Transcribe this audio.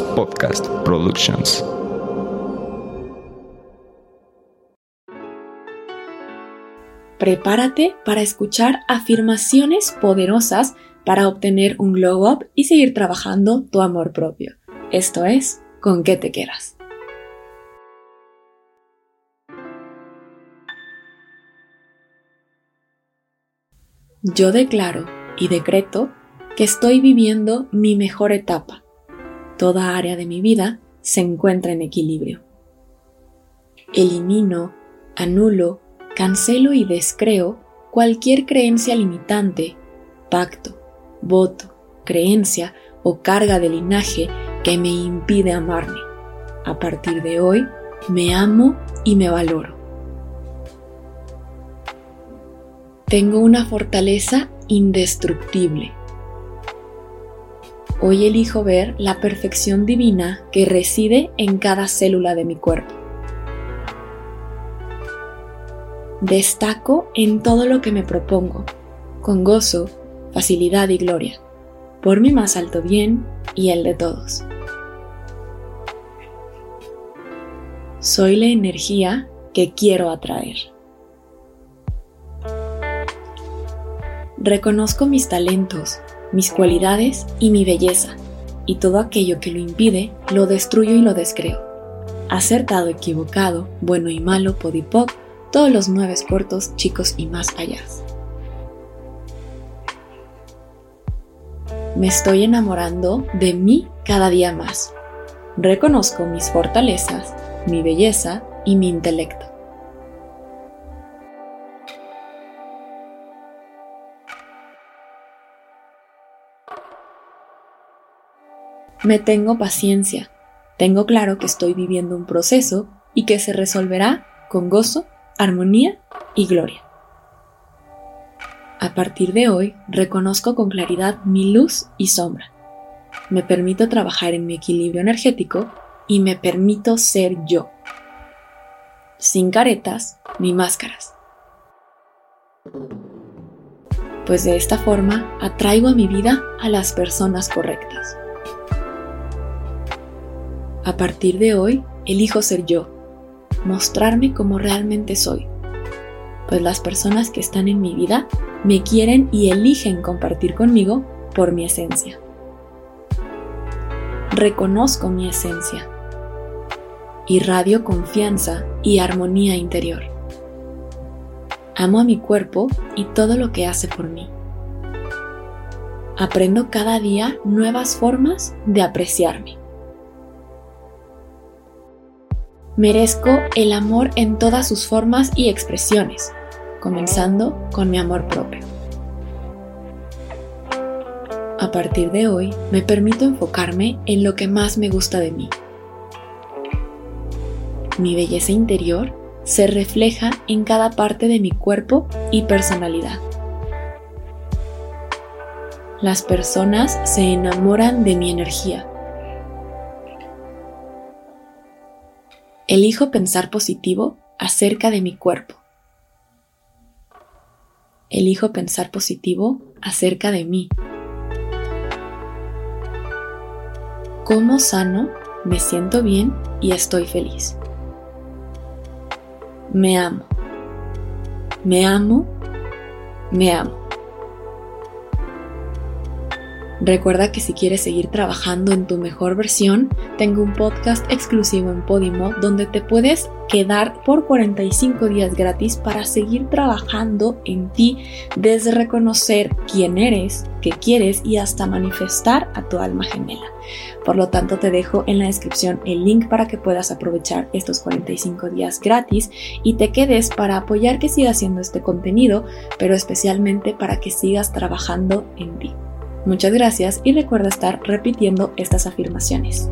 Podcast Productions. Prepárate para escuchar afirmaciones poderosas para obtener un glow up y seguir trabajando tu amor propio. Esto es, ¿con qué te quedas? Yo declaro y decreto que estoy viviendo mi mejor etapa. Toda área de mi vida se encuentra en equilibrio. Elimino, anulo, cancelo y descreo cualquier creencia limitante, pacto, voto, creencia o carga de linaje que me impide amarme. A partir de hoy, me amo y me valoro. Tengo una fortaleza indestructible. Hoy elijo ver la perfección divina que reside en cada célula de mi cuerpo. Destaco en todo lo que me propongo, con gozo, facilidad y gloria, por mi más alto bien y el de todos. Soy la energía que quiero atraer. Reconozco mis talentos, mis cualidades y mi belleza, y todo aquello que lo impide lo destruyo y lo descreo. Acertado, equivocado, bueno y malo, podipoc, todos los nueve cortos, chicos y más allá. Me estoy enamorando de mí cada día más. Reconozco mis fortalezas, mi belleza y mi intelecto. Me tengo paciencia. Tengo claro que estoy viviendo un proceso y que se resolverá con gozo, armonía y gloria. A partir de hoy reconozco con claridad mi luz y sombra. Me permito trabajar en mi equilibrio energético y me permito ser yo. Sin caretas ni máscaras. Pues de esta forma atraigo a mi vida a las personas correctas. A partir de hoy, elijo ser yo, mostrarme como realmente soy, pues las personas que están en mi vida me quieren y eligen compartir conmigo por mi esencia. Reconozco mi esencia. Irradio confianza y armonía interior. Amo a mi cuerpo y todo lo que hace por mí. Aprendo cada día nuevas formas de apreciarme. Merezco el amor en todas sus formas y expresiones, comenzando con mi amor propio. A partir de hoy, me permito enfocarme en lo que más me gusta de mí. Mi belleza interior se refleja en cada parte de mi cuerpo y personalidad. Las personas se enamoran de mi energía Elijo pensar positivo acerca de mi cuerpo. Elijo pensar positivo acerca de mí. Como sano, me siento bien y estoy feliz. Me amo. Me amo. Me amo. Recuerda que si quieres seguir trabajando en tu mejor versión, tengo un podcast exclusivo en Podimo donde te puedes quedar por 45 días gratis para seguir trabajando en ti desde reconocer quién eres, qué quieres y hasta manifestar a tu alma gemela. Por lo tanto, te dejo en la descripción el link para que puedas aprovechar estos 45 días gratis y te quedes para apoyar que siga haciendo este contenido, pero especialmente para que sigas trabajando en ti. Muchas gracias y recuerda estar repitiendo estas afirmaciones.